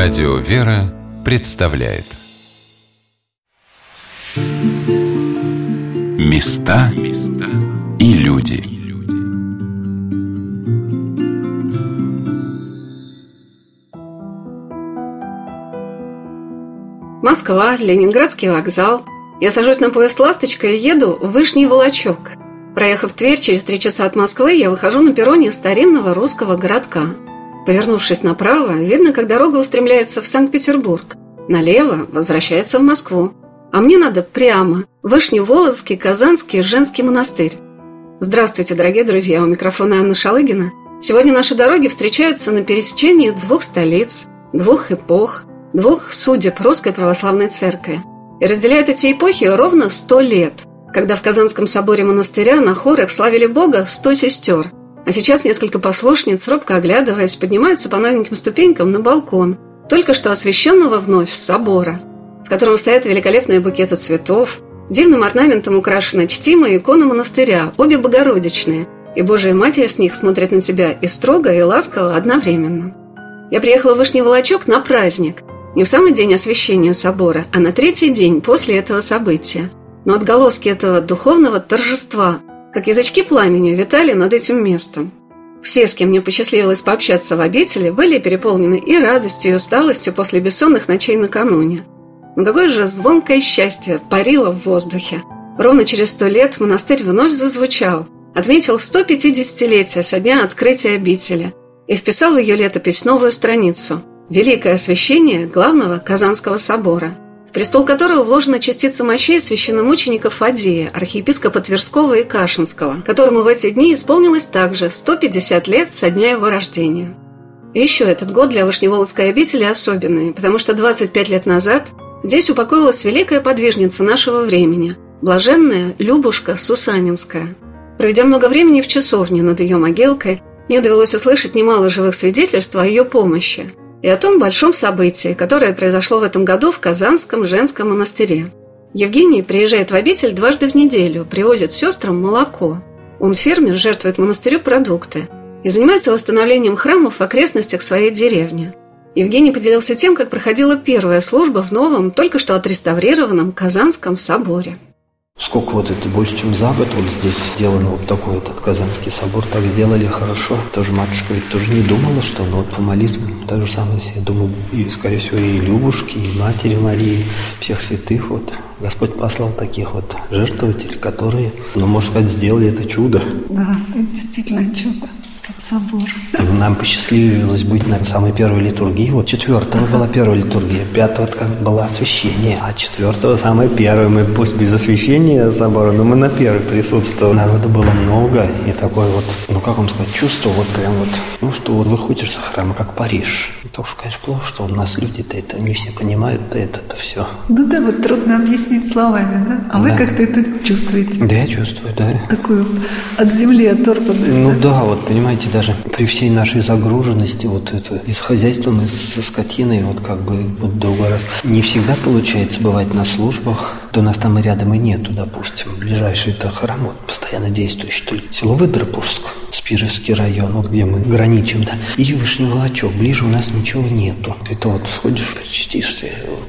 Радио «Вера» представляет Места и люди Москва, Ленинградский вокзал. Я сажусь на поезд «Ласточка» и еду в Вышний Волочок. Проехав Тверь, через три часа от Москвы я выхожу на перроне старинного русского городка – Повернувшись направо, видно, как дорога устремляется в Санкт-Петербург. Налево возвращается в Москву. А мне надо прямо. Вышневолодский Казанский женский монастырь. Здравствуйте, дорогие друзья, у микрофона Анна Шалыгина. Сегодня наши дороги встречаются на пересечении двух столиц, двух эпох, двух судеб Русской Православной Церкви. И разделяют эти эпохи ровно сто лет, когда в Казанском соборе монастыря на хорах славили Бога сто сестер – а сейчас несколько послушниц, робко оглядываясь, поднимаются по новеньким ступенькам на балкон, только что освещенного вновь собора, в котором стоят великолепные букеты цветов, дивным орнаментом украшена чтимая икона монастыря, обе богородичные, и Божия Матерь с них смотрит на тебя и строго, и ласково одновременно. Я приехала в Вышний Волочок на праздник, не в самый день освящения собора, а на третий день после этого события. Но отголоски этого духовного торжества как язычки пламени витали над этим местом. Все, с кем мне посчастливилось пообщаться в обители, были переполнены и радостью, и усталостью после бессонных ночей накануне. Но какое же звонкое счастье парило в воздухе. Ровно через сто лет монастырь вновь зазвучал, отметил 150-летие со дня открытия обители и вписал в ее летопись новую страницу – Великое освящение главного Казанского собора – в престол которого вложена частица мощей священномученика Фадея, архиепископа Тверского и Кашинского, которому в эти дни исполнилось также 150 лет со дня его рождения. И еще этот год для Вышневолодской обители особенный, потому что 25 лет назад здесь упокоилась великая подвижница нашего времени, блаженная Любушка Сусанинская. Проведя много времени в часовне над ее могилкой, мне довелось услышать немало живых свидетельств о ее помощи – и о том большом событии, которое произошло в этом году в Казанском женском монастыре. Евгений приезжает в обитель дважды в неделю, привозит сестрам молоко. Он фермер, жертвует монастырю продукты и занимается восстановлением храмов в окрестностях своей деревни. Евгений поделился тем, как проходила первая служба в новом, только что отреставрированном Казанском соборе. Сколько вот это, больше, чем за год вот здесь сделано вот такой этот Казанский собор, так сделали хорошо. Тоже матушка ведь тоже не думала, что ну вот по молитвам, так же самое, я думаю, и, скорее всего, и Любушки, и Матери Марии, всех святых вот. Господь послал таких вот жертвователей, которые, ну, можно сказать, сделали это чудо. Да, это действительно чудо этот собор. Нам посчастливилось быть на самой первой литургии. Вот четвертого была первая литургия, пятого как было освящение, а четвертого самое первое. Мы пусть без освящения собора, но мы на первой присутствовали. Народу было много и такое вот, ну как вам сказать, чувство вот прям вот, ну что вот выходишь со храма, как Париж. Это уж, конечно, плохо, что у нас люди-то это не все понимают, да это, это все. Ну да, вот трудно объяснить словами, да? А да. вы как-то это чувствуете? Да, я чувствую, да. Такую от земли оторванность. Ну да, да вот понимаете, даже при всей нашей загруженности, вот это, и с хозяйством, и со скотиной, вот как бы вот другой раз, не всегда получается бывать на службах, то у нас там и рядом и нету, допустим. Ближайший это храм, вот, постоянно действующий, то ли село Выдропурск, Спировский район, вот где мы граничим, да, и Вышневолочок, ближе у нас ничего нету. Это вот сходишь, причастишься,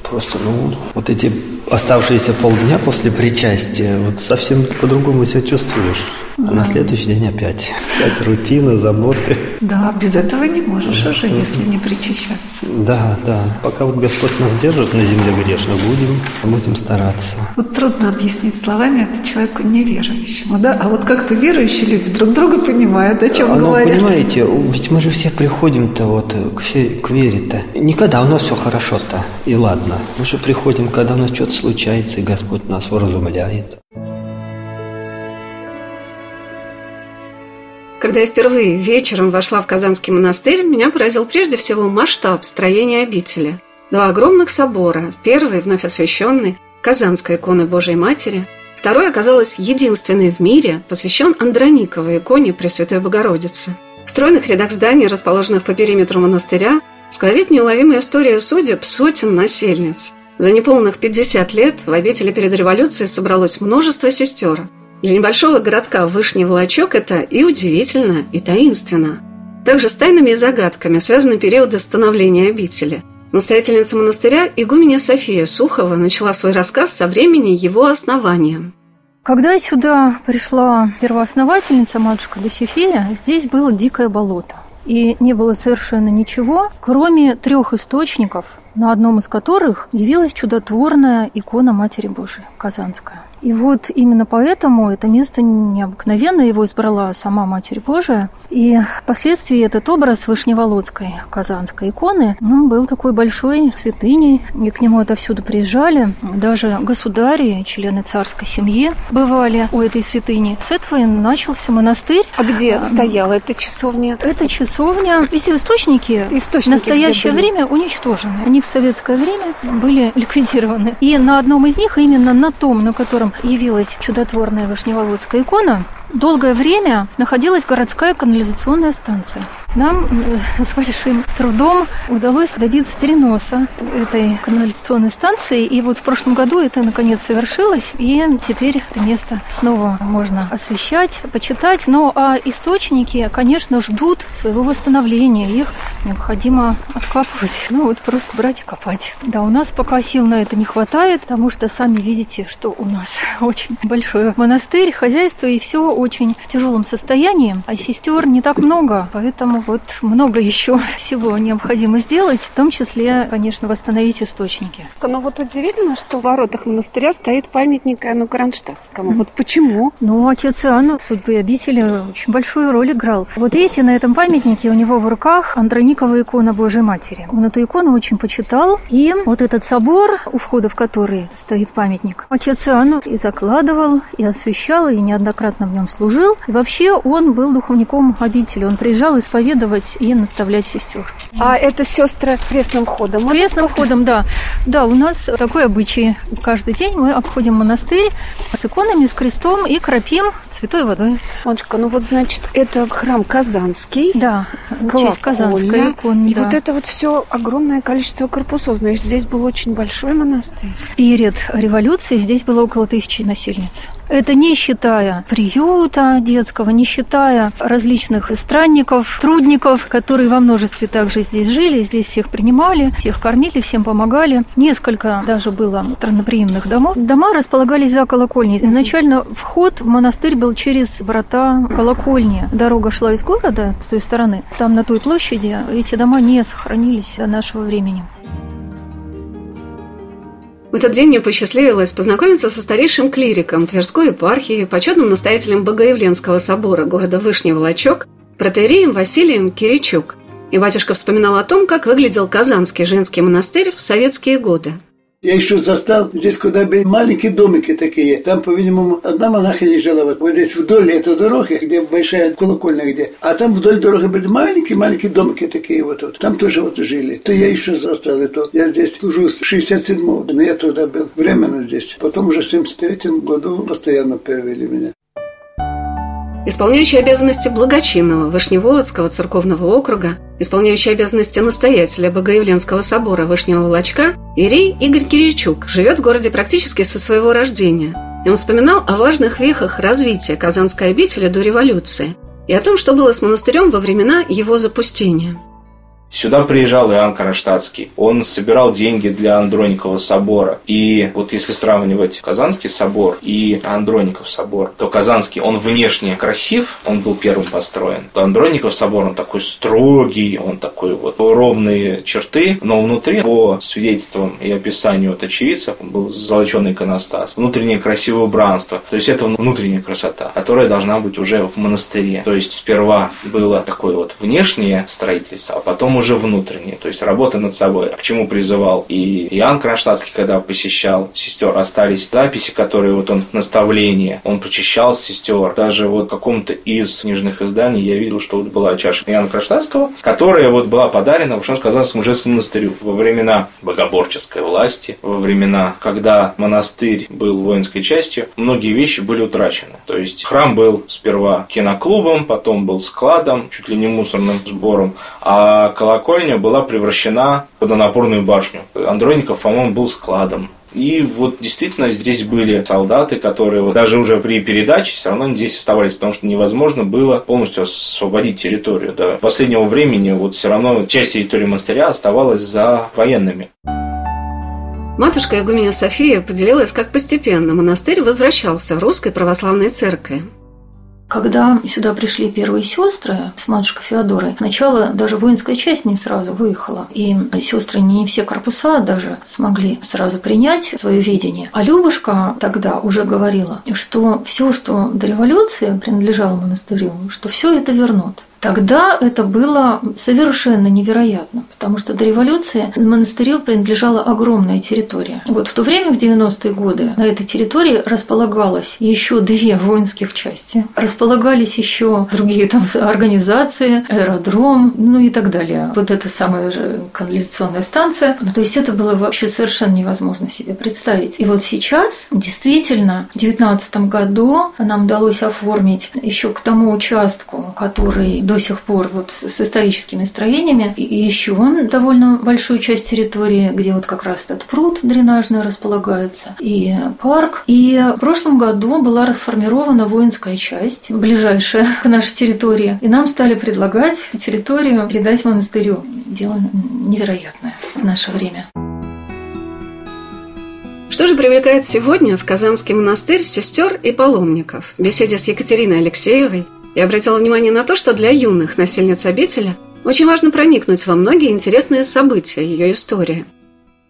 просто, ну, вот эти оставшиеся полдня после причастия, вот совсем по-другому себя чувствуешь. А на следующий день опять. Опять рутина, заботы. Да, без этого не можешь да, уже, если не причащаться. Да, да. Пока вот Господь нас держит на земле грешно, будем, будем стараться. Вот трудно объяснить словами это человеку неверующему, да? А вот как-то верующие люди друг друга понимают, о чем а, ну, говорят. понимаете, ведь мы же все приходим-то вот к, к вере-то. Никогда у нас все хорошо-то, и ладно. Мы же приходим, когда у нас что-то случается, и Господь нас вразумляет. Когда я впервые вечером вошла в Казанский монастырь, меня поразил прежде всего масштаб строения обители. Два огромных собора. Первый, вновь освященный, Казанской иконы Божией Матери. Второй оказалось единственный в мире, посвящен Андрониковой иконе Пресвятой Богородицы. В стройных рядах зданий, расположенных по периметру монастыря, сквозит неуловимая история судеб сотен насельниц. За неполных 50 лет в обители перед революцией собралось множество сестер – для небольшого городка Вышний Волочок это и удивительно, и таинственно. Также с тайнами и загадками связаны периоды становления обители. Настоятельница монастыря игуменя София Сухова начала свой рассказ со времени его основания. Когда сюда пришла первоосновательница, матушка Досифея, здесь было дикое болото. И не было совершенно ничего, кроме трех источников, на одном из которых явилась чудотворная икона Матери Божией, Казанская. И вот именно поэтому это место необыкновенно его избрала сама Матерь Божия. И впоследствии этот образ Вышневолодской казанской иконы он был такой большой святыней, и к нему отовсюду приезжали. Даже государи, члены царской семьи бывали у этой святыни. С этого и начался монастырь. А где а, стояла эта часовня? Эта часовня, все источники, источники в настоящее время уничтожены. Они в советское время были ликвидированы. И на одном из них, именно на том, на котором явилась чудотворная Вышневолодская икона, долгое время находилась городская канализационная станция. Нам э, с большим трудом удалось добиться переноса этой канализационной станции. И вот в прошлом году это наконец совершилось. И теперь это место снова можно освещать, почитать. Ну а источники, конечно, ждут своего восстановления. Их необходимо откапывать. Ну вот просто брать и копать. Да, у нас пока сил на это не хватает, потому что сами видите, что у нас очень большой монастырь, хозяйство и все очень в тяжелом состоянии. А сестер не так много, поэтому вот много еще всего необходимо сделать, в том числе, конечно, восстановить источники. Но вот удивительно, что в воротах монастыря стоит памятник Иоанну Кронштадтскому. Вот почему? Ну, отец Иоанн в судьбе обители очень большую роль играл. Вот видите, на этом памятнике у него в руках Андроникова икона Божьей Матери. Он эту икону очень почитал, и вот этот собор, у входа в который стоит памятник, отец Иоанн и закладывал, и освещал, и неоднократно в нем служил. И вообще он был духовником обители. Он приезжал исповедовать исповедовать и наставлять сестер. А это сестры крестным ходом? Крестным после... ходом, да. Да, у нас такой обычай. Каждый день мы обходим монастырь с иконами, с крестом и кропим святой водой. Матушка, ну вот значит, это храм Казанский. Да, честь Казанской иконы. И да. вот это вот все огромное количество корпусов. Значит, здесь был очень большой монастырь. Перед революцией здесь было около тысячи насельниц. Это не считая приюта детского, не считая различных странников, трудников, которые во множестве также здесь жили, здесь всех принимали, всех кормили, всем помогали. Несколько даже было странноприимных домов. Дома располагались за колокольней. Изначально вход в монастырь был через врата колокольни. Дорога шла из города с той стороны. Там на той площади эти дома не сохранились до нашего времени. В этот день мне посчастливилось познакомиться со старейшим клириком Тверской епархии, почетным настоятелем Богоявленского собора города Вышний Волочок, протеереем Василием Киричук. И батюшка вспоминал о том, как выглядел Казанский женский монастырь в советские годы – я еще застал здесь, куда были маленькие домики такие. Там, по-видимому, одна монахиня жила вот, вот здесь вдоль этой дороги, где большая колокольня где. А там вдоль дороги были маленькие-маленькие домики такие вот, вот. Там тоже вот жили. То я еще застал это. Я здесь служу с 67-го, но я туда был временно здесь. Потом уже в 73-м году постоянно перевели меня. Исполняющий обязанности благочинного Вышневолодского церковного округа, исполняющий обязанности настоятеля Богоявленского собора Вышнего Волочка, Ирий Игорь Киричук живет в городе практически со своего рождения. И он вспоминал о важных вехах развития Казанской обители до революции и о том, что было с монастырем во времена его запустения – Сюда приезжал Иоанн Кронштадтский. Он собирал деньги для Андроникова собора. И вот если сравнивать Казанский собор и Андроников собор, то Казанский, он внешне красив, он был первым построен. То Андроников собор, он такой строгий, он такой вот ровные черты, но внутри, по свидетельствам и описанию от очевидцев, был золоченый иконостас. Внутреннее красивое убранство. То есть это внутренняя красота, которая должна быть уже в монастыре. То есть сперва было такое вот внешнее строительство, а потом уже внутреннее, то есть работа над собой. К чему призывал и Иоанн Кронштадтский, когда посещал сестер, остались записи, которые вот он, наставление, он прочищал сестер. Даже вот в каком-то из книжных изданий я видел, что вот была чаша Иоанна Кронштадтского, которая вот была подарена Ушанско-Казанскому женскому монастырю во времена богоборческой власти, во времена, когда монастырь был воинской частью, многие вещи были утрачены. То есть храм был сперва киноклубом, потом был складом, чуть ли не мусорным сбором, а колокольня была превращена в водонапорную башню. Андроников, по-моему, был складом. И вот действительно здесь были солдаты, которые вот даже уже при передаче все равно здесь оставались, потому что невозможно было полностью освободить территорию. До последнего времени вот все равно часть территории монастыря оставалась за военными. Матушка Игумения София поделилась, как постепенно монастырь возвращался в русской православной церкви. Когда сюда пришли первые сестры с матушкой Феодорой, сначала даже воинская часть не сразу выехала. И сестры не все корпуса даже смогли сразу принять свое видение. А Любушка тогда уже говорила, что все, что до революции принадлежало монастырю, что все это вернут. Тогда это было совершенно невероятно, потому что до революции монастырю принадлежала огромная территория. Вот в то время, в 90-е годы, на этой территории располагалось еще две воинских части, располагались еще другие там организации, аэродром, ну и так далее. Вот эта самая же канализационная станция. Ну, то есть это было вообще совершенно невозможно себе представить. И вот сейчас, действительно, в 2019 году нам удалось оформить еще к тому участку, который до сих пор вот с историческими строениями. И еще довольно большую часть территории, где вот как раз этот пруд дренажный располагается, и парк. И в прошлом году была расформирована воинская часть, ближайшая к нашей территории. И нам стали предлагать территорию передать монастырю. Дело невероятное в наше время. Что же привлекает сегодня в Казанский монастырь сестер и паломников? В беседе с Екатериной Алексеевой я обратила внимание на то, что для юных насельниц обители очень важно проникнуть во многие интересные события ее истории –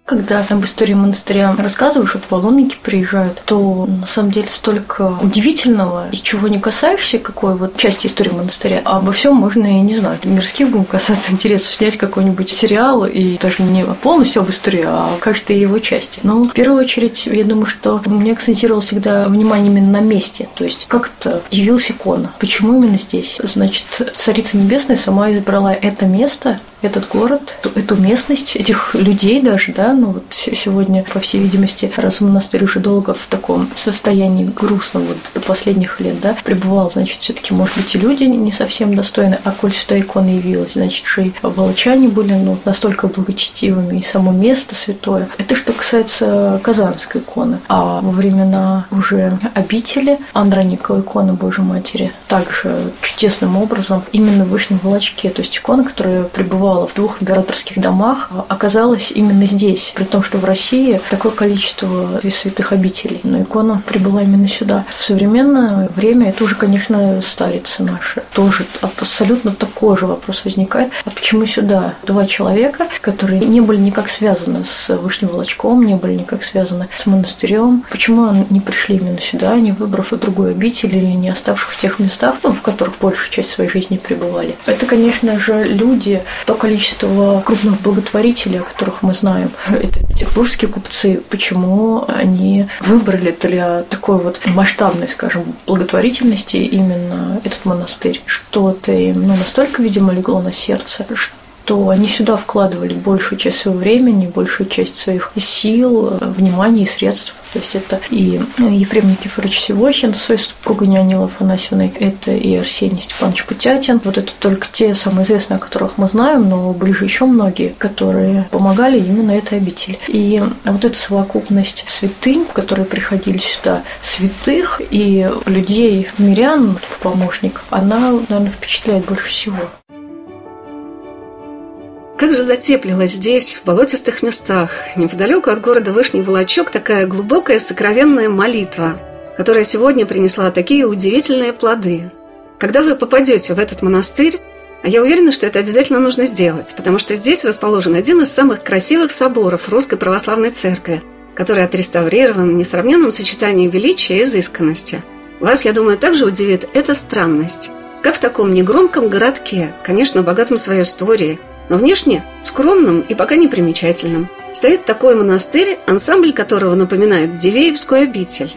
когда об истории монастыря рассказываешь, вот паломники приезжают, то на самом деле столько удивительного, из чего не касаешься, какой вот части истории монастыря, а обо всем можно, и не знаю, мирских будем касаться интересов, снять какой-нибудь сериал, и даже не полностью об истории, а каждой его части. Но в первую очередь, я думаю, что мне акцентировал всегда внимание именно на месте, то есть как то явилась икона, почему именно здесь. Значит, Царица Небесная сама избрала это место этот город, эту местность, этих людей даже, да, ну вот сегодня, по всей видимости, раз монастырь уже долго в таком состоянии грустном вот до последних лет, да, пребывал, значит, все таки может быть, и люди не совсем достойны, а коль сюда икона явилась, значит, же и волчане были, ну, настолько благочестивыми, и само место святое. Это что касается Казанской иконы. А во времена уже обители Андроникова икона Божьей Матери также чудесным образом именно в Вышнем Волочке, то есть икона, которая пребывала бывала в двух императорских домах, оказалась именно здесь. При том, что в России такое количество святых обителей. Но икона прибыла именно сюда. В современное время это уже, конечно, старицы наши. Тоже абсолютно такой же вопрос возникает. А почему сюда? Два человека, которые не были никак связаны с Вышним Волочком, не были никак связаны с монастырем. Почему они не пришли именно сюда, не выбрав другую обитель или не оставших в тех местах, ну, в которых большую часть своей жизни пребывали? Это, конечно же, люди, то количество крупных благотворителей, о которых мы знаем, это петербургские купцы, почему они выбрали для такой вот масштабной, скажем, благотворительности именно этот монастырь. Что-то им ну, настолько, видимо, легло на сердце, что что они сюда вкладывали большую часть своего времени, большую часть своих сил, внимания и средств. То есть это и Ефрем Никифорович Севохин с своей супругой Нянилой Афанасьевной, это и Арсений Степанович Путятин. Вот это только те самые известные, о которых мы знаем, но были же еще многие, которые помогали именно этой обители. И вот эта совокупность святынь, которые приходили сюда, святых и людей, мирян, помощников, она, наверное, впечатляет больше всего. Как же затеплилась здесь, в болотистых местах, неподалеку от города Вышний Волочок, такая глубокая сокровенная молитва, которая сегодня принесла такие удивительные плоды. Когда вы попадете в этот монастырь, а я уверена, что это обязательно нужно сделать, потому что здесь расположен один из самых красивых соборов Русской Православной Церкви, который отреставрирован в несравненном сочетании величия и изысканности. Вас, я думаю, также удивит эта странность. Как в таком негромком городке, конечно, богатом своей историей, но внешне скромным и пока непримечательным. Стоит такой монастырь, ансамбль которого напоминает Дивеевскую обитель.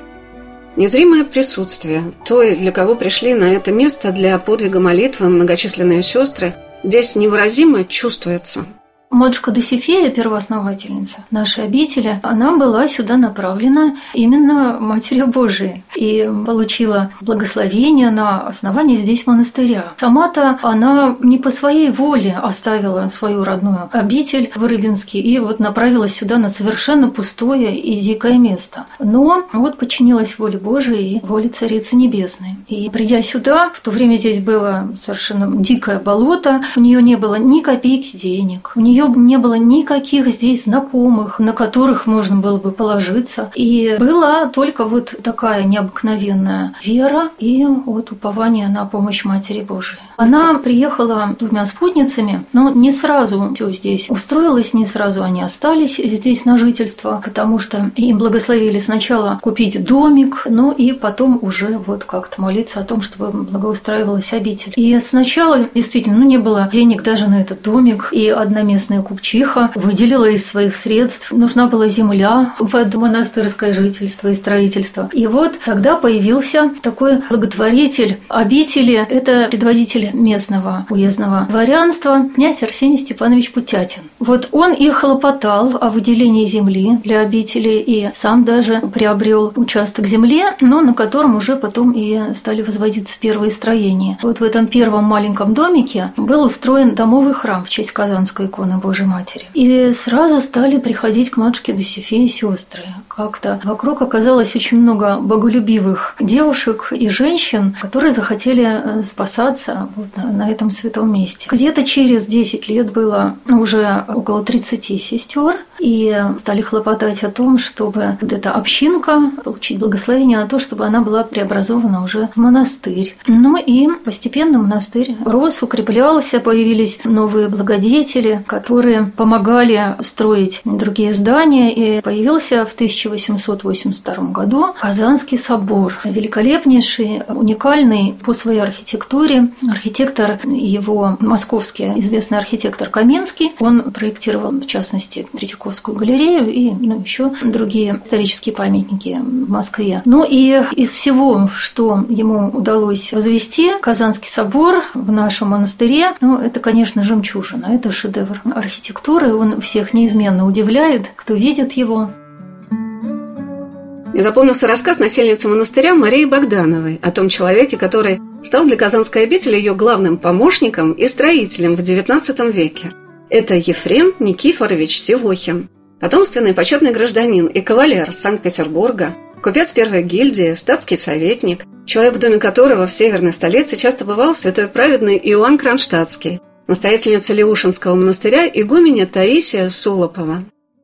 Незримое присутствие той, для кого пришли на это место для подвига молитвы многочисленные сестры, здесь невыразимо чувствуется. Матушка Досифея, первоосновательница нашей обители, она была сюда направлена именно Матерью Божией и получила благословение на основании здесь монастыря. Сама-то она не по своей воле оставила свою родную обитель в Рыбинске и вот направилась сюда на совершенно пустое и дикое место. Но вот подчинилась воле Божией и воле Царицы Небесной. И придя сюда, в то время здесь было совершенно дикое болото, у нее не было ни копейки денег, у нее нее не было никаких здесь знакомых, на которых можно было бы положиться. И была только вот такая необыкновенная вера и вот упование на помощь Матери Божией. Она приехала двумя спутницами, но не сразу все здесь устроилось, не сразу они остались здесь на жительство, потому что им благословили сначала купить домик, ну и потом уже вот как-то молиться о том, чтобы благоустраивалась обитель. И сначала действительно ну, не было денег даже на этот домик, и одна местная купчиха выделила из своих средств, нужна была земля под монастырское жительство и строительство. И вот тогда появился такой благотворитель обители, это предводитель местного уездного дворянства князь Арсений Степанович Путятин. Вот он и хлопотал о выделении земли для обители и сам даже приобрел участок земли, но на котором уже потом и стали возводиться первые строения. Вот в этом первом маленьком домике был устроен домовый храм в честь Казанской иконы Божьей Матери. И сразу стали приходить к матушке Досифеи сестры. Как-то вокруг оказалось очень много боголюбивых девушек и женщин, которые захотели э, спасаться вот на этом святом месте. Где-то через 10 лет было уже около 30 сестер, и стали хлопотать о том, чтобы вот эта общинка получить благословение на то, чтобы она была преобразована уже в монастырь. Ну и постепенно монастырь рос, укреплялся, появились новые благодетели, которые помогали строить другие здания, и появился в 1882 году Казанский собор, великолепнейший, уникальный по своей архитектуре, архитектор его московский известный архитектор Каменский. Он проектировал, в частности, Третьяковскую галерею и ну, еще другие исторические памятники в Москве. Ну и из всего, что ему удалось возвести, Казанский собор в нашем монастыре, ну, это, конечно, жемчужина, это шедевр архитектуры, он всех неизменно удивляет, кто видит его. Мне запомнился рассказ насельницы монастыря Марии Богдановой о том человеке, который стал для Казанской обители ее главным помощником и строителем в XIX веке. Это Ефрем Никифорович Сивохин, потомственный почетный гражданин и кавалер Санкт-Петербурга, купец первой гильдии, статский советник, человек, в доме которого в северной столице часто бывал святой праведный Иоанн Кронштадтский, настоятельница Леушинского монастыря игуменя Таисия Сулопова.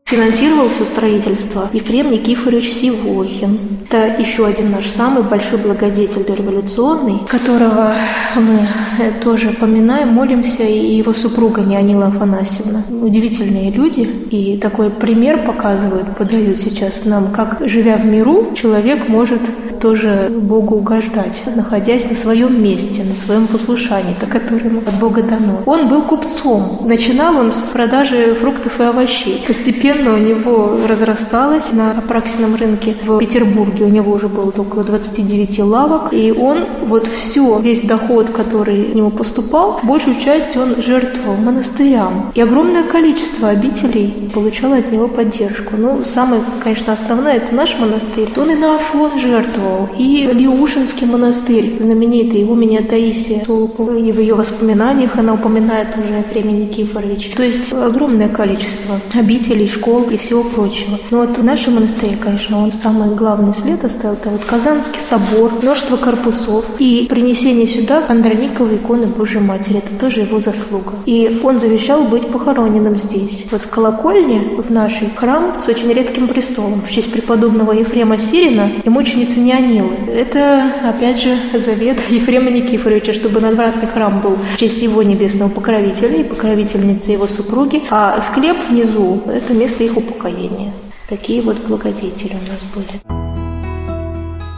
Финансировал все строительство Ефрем Никифорович Сивохин. Это еще один наш самый большой благодетель дореволюционный, которого мы э, тоже поминаем, молимся, и его супруга Неонила Афанасьевна. Удивительные люди, и такой пример показывают, подают сейчас нам, как, живя в миру, человек может тоже Богу угождать, находясь на своем месте, на своем послушании, которое ему от Бога дано. Он был купцом. Начинал он с продажи фруктов и овощей. Постепенно у него разрасталось на Апраксином рынке в Петербурге. У него уже было около 29 лавок. И он вот все, весь доход, который к нему поступал, большую часть он жертвовал монастырям. И огромное количество обителей получало от него поддержку. Ну, самое, конечно, основное – это наш монастырь. Он и на Афон жертвовал и Леушинский монастырь, знаменитый, его меня Таисия Толпова, и в ее воспоминаниях она упоминает уже Ефремия Никифорович. То есть огромное количество обителей, школ и всего прочего. Но вот в нашем монастыре, конечно, он самый главный след оставил, это вот Казанский собор, множество корпусов и принесение сюда Андрониковой иконы Божьей Матери. Это тоже его заслуга. И он завещал быть похороненным здесь. Вот в колокольне, в нашей храм с очень редким престолом в честь преподобного Ефрема Сирина и мученицы не Анилы. Это, опять же, завет Ефрема Никифоровича, чтобы надвратный храм был в честь его небесного покровителя и покровительницы его супруги, а склеп внизу – это место их упокоения. Такие вот благодетели у нас были.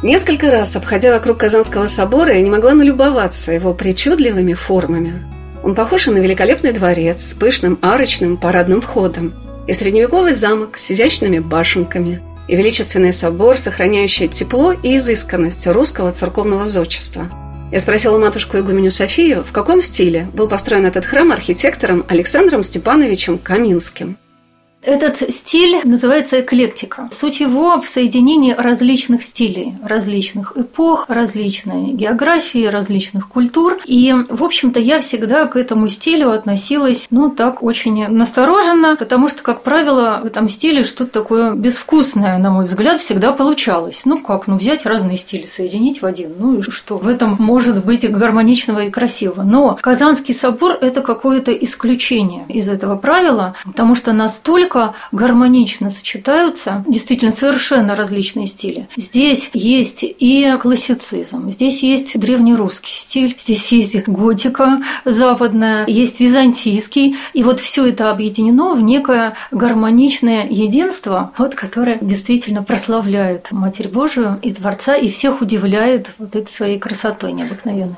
Несколько раз, обходя вокруг Казанского собора, я не могла налюбоваться его причудливыми формами. Он похож на великолепный дворец с пышным арочным парадным входом и средневековый замок с изящными башенками – и величественный собор, сохраняющий тепло и изысканность русского церковного зодчества. Я спросила матушку Игуменю Софию, в каком стиле был построен этот храм архитектором Александром Степановичем Каминским. Этот стиль называется эклектика. Суть его в соединении различных стилей, различных эпох, различной географии, различных культур. И, в общем-то, я всегда к этому стилю относилась, ну, так очень настороженно, потому что, как правило, в этом стиле что-то такое безвкусное, на мой взгляд, всегда получалось. Ну, как, ну, взять разные стили, соединить в один. Ну, и что в этом может быть гармоничного и красивого. Но Казанский собор – это какое-то исключение из этого правила, потому что настолько настолько гармонично сочетаются действительно совершенно различные стили. Здесь есть и классицизм, здесь есть древнерусский стиль, здесь есть готика западная, есть византийский, и вот все это объединено в некое гармоничное единство, вот, которое действительно прославляет Матерь Божию и Творца, и всех удивляет вот этой своей красотой необыкновенной.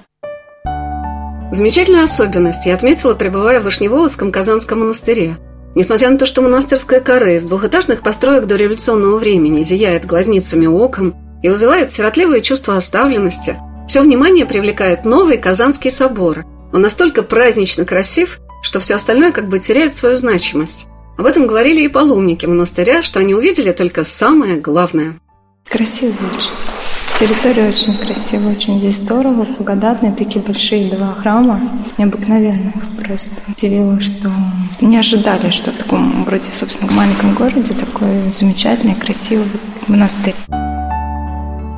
Замечательную особенность я отметила, пребывая в Вышневолодском Казанском монастыре – Несмотря на то, что монастырская кора из двухэтажных построек до революционного времени зияет глазницами окон и вызывает сиротливое чувство оставленности, все внимание привлекает новый Казанский собор. Он настолько празднично красив, что все остальное как бы теряет свою значимость. Об этом говорили и паломники монастыря, что они увидели только самое главное. Красиво очень. Территория очень красивая, очень здесь здорово, благодатные, такие большие два храма, необыкновенных. Просто удивило, что не ожидали, что в таком вроде, собственно, маленьком городе такой замечательный, красивый монастырь.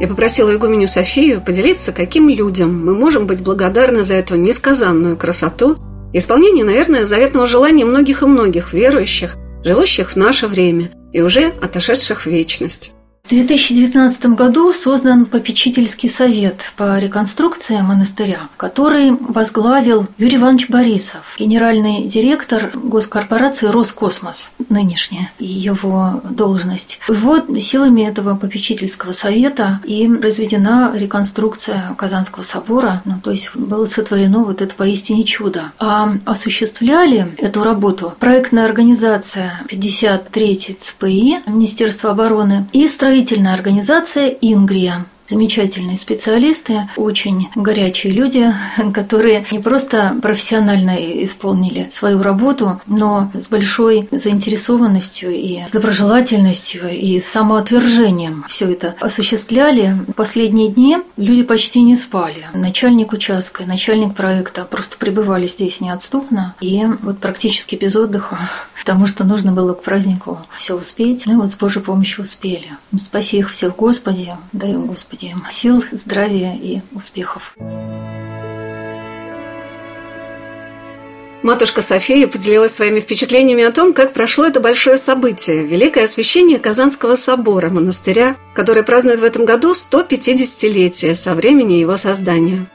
Я попросила игуменю Софию поделиться, каким людям мы можем быть благодарны за эту несказанную красоту исполнение, наверное, заветного желания многих и многих верующих, живущих в наше время и уже отошедших в вечность. В 2019 году создан попечительский совет по реконструкции монастыря, который возглавил Юрий Иванович Борисов, генеральный директор госкорпорации «Роскосмос», нынешняя его должность. Вот силами этого попечительского совета и произведена реконструкция Казанского собора, ну, то есть было сотворено вот это поистине чудо. А осуществляли эту работу проектная организация 53 ЦПИ Министерства обороны и строительство благотворительная организация «Ингрия», замечательные специалисты, очень горячие люди, которые не просто профессионально исполнили свою работу, но с большой заинтересованностью и с доброжелательностью и самоотвержением все это осуществляли. В последние дни люди почти не спали. Начальник участка, начальник проекта просто пребывали здесь неотступно и вот практически без отдыха, потому что нужно было к празднику все успеть. Ну и вот с Божьей помощью успели. Спаси их всех, Господи, дай им, Господи, Господи, сил, здравия и успехов. Матушка София поделилась своими впечатлениями о том, как прошло это большое событие – Великое освящение Казанского собора, монастыря, который празднует в этом году 150-летие со времени его создания.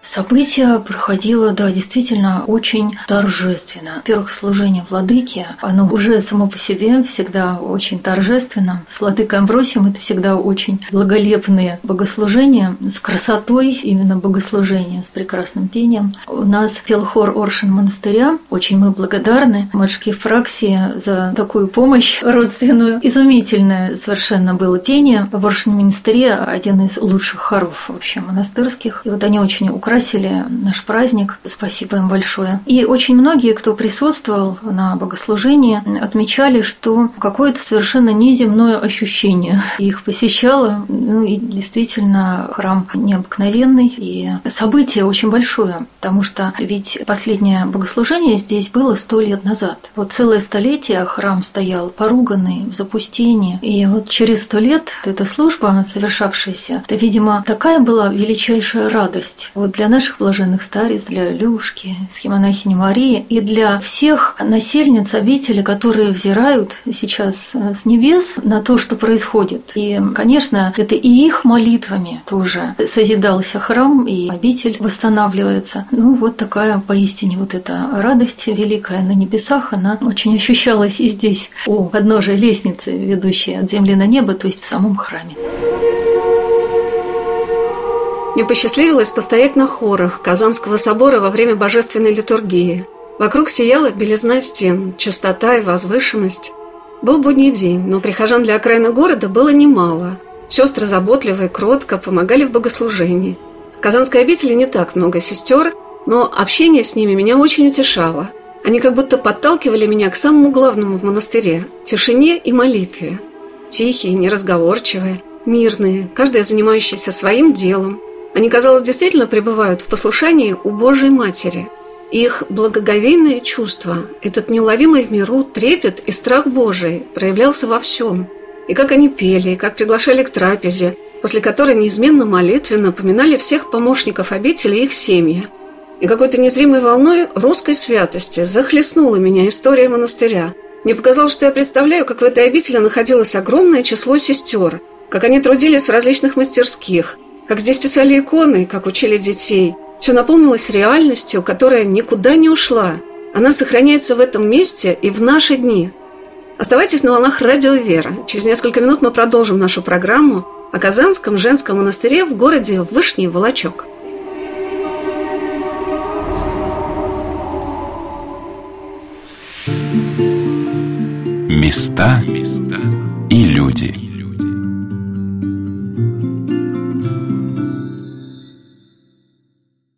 Событие проходило, да, действительно очень торжественно. Во-первых, служение владыки, оно уже само по себе всегда очень торжественно. С владыкой Амбросием это всегда очень благолепные богослужения с красотой именно богослужения, с прекрасным пением. У нас пел хор Оршин монастыря. Очень мы благодарны матушке Фраксии за такую помощь родственную. Изумительное совершенно было пение. В Оршин монастыре один из лучших хоров вообще монастырских. И вот они очень украсили наш праздник. Спасибо им большое. И очень многие, кто присутствовал на богослужении, отмечали, что какое-то совершенно неземное ощущение их посещало. Ну и действительно храм необыкновенный и событие очень большое, потому что ведь последнее богослужение здесь было сто лет назад. Вот целое столетие храм стоял поруганный, в запустении. И вот через сто лет эта служба, совершавшаяся, это, видимо, такая была величайшая радость. Вот для наших блаженных старец, для Любушки, схемонахини Марии и для всех насельниц обители, которые взирают сейчас э, с небес на то, что происходит. И, конечно, это и их молитвами тоже созидался храм, и обитель восстанавливается. Ну, вот такая поистине вот эта радость великая на небесах, она очень ощущалась и здесь, у подножия лестницы, ведущей от земли на небо, то есть в самом храме. Мне посчастливилось постоять на хорах Казанского собора во время божественной литургии. Вокруг сияла белизна стен, чистота и возвышенность. Был будний день, но прихожан для окраины города было немало. Сестры заботливо и кротко помогали в богослужении. В Казанской обители не так много сестер, но общение с ними меня очень утешало. Они как будто подталкивали меня к самому главному в монастыре – тишине и молитве. Тихие, неразговорчивые, мирные, каждая занимающаяся своим делом. Они, казалось, действительно пребывают в послушании у Божьей Матери. Их благоговейное чувство, этот неуловимый в миру трепет и страх Божий проявлялся во всем. И как они пели, и как приглашали к трапезе, после которой неизменно молитвенно поминали всех помощников обители и их семьи. И какой-то незримой волной русской святости захлестнула меня история монастыря. Мне показалось, что я представляю, как в этой обители находилось огромное число сестер, как они трудились в различных мастерских, как здесь писали иконы, как учили детей – все наполнилось реальностью, которая никуда не ушла. Она сохраняется в этом месте и в наши дни. Оставайтесь на волнах радио «Вера». Через несколько минут мы продолжим нашу программу о Казанском женском монастыре в городе Вышний Волочок. Места и люди.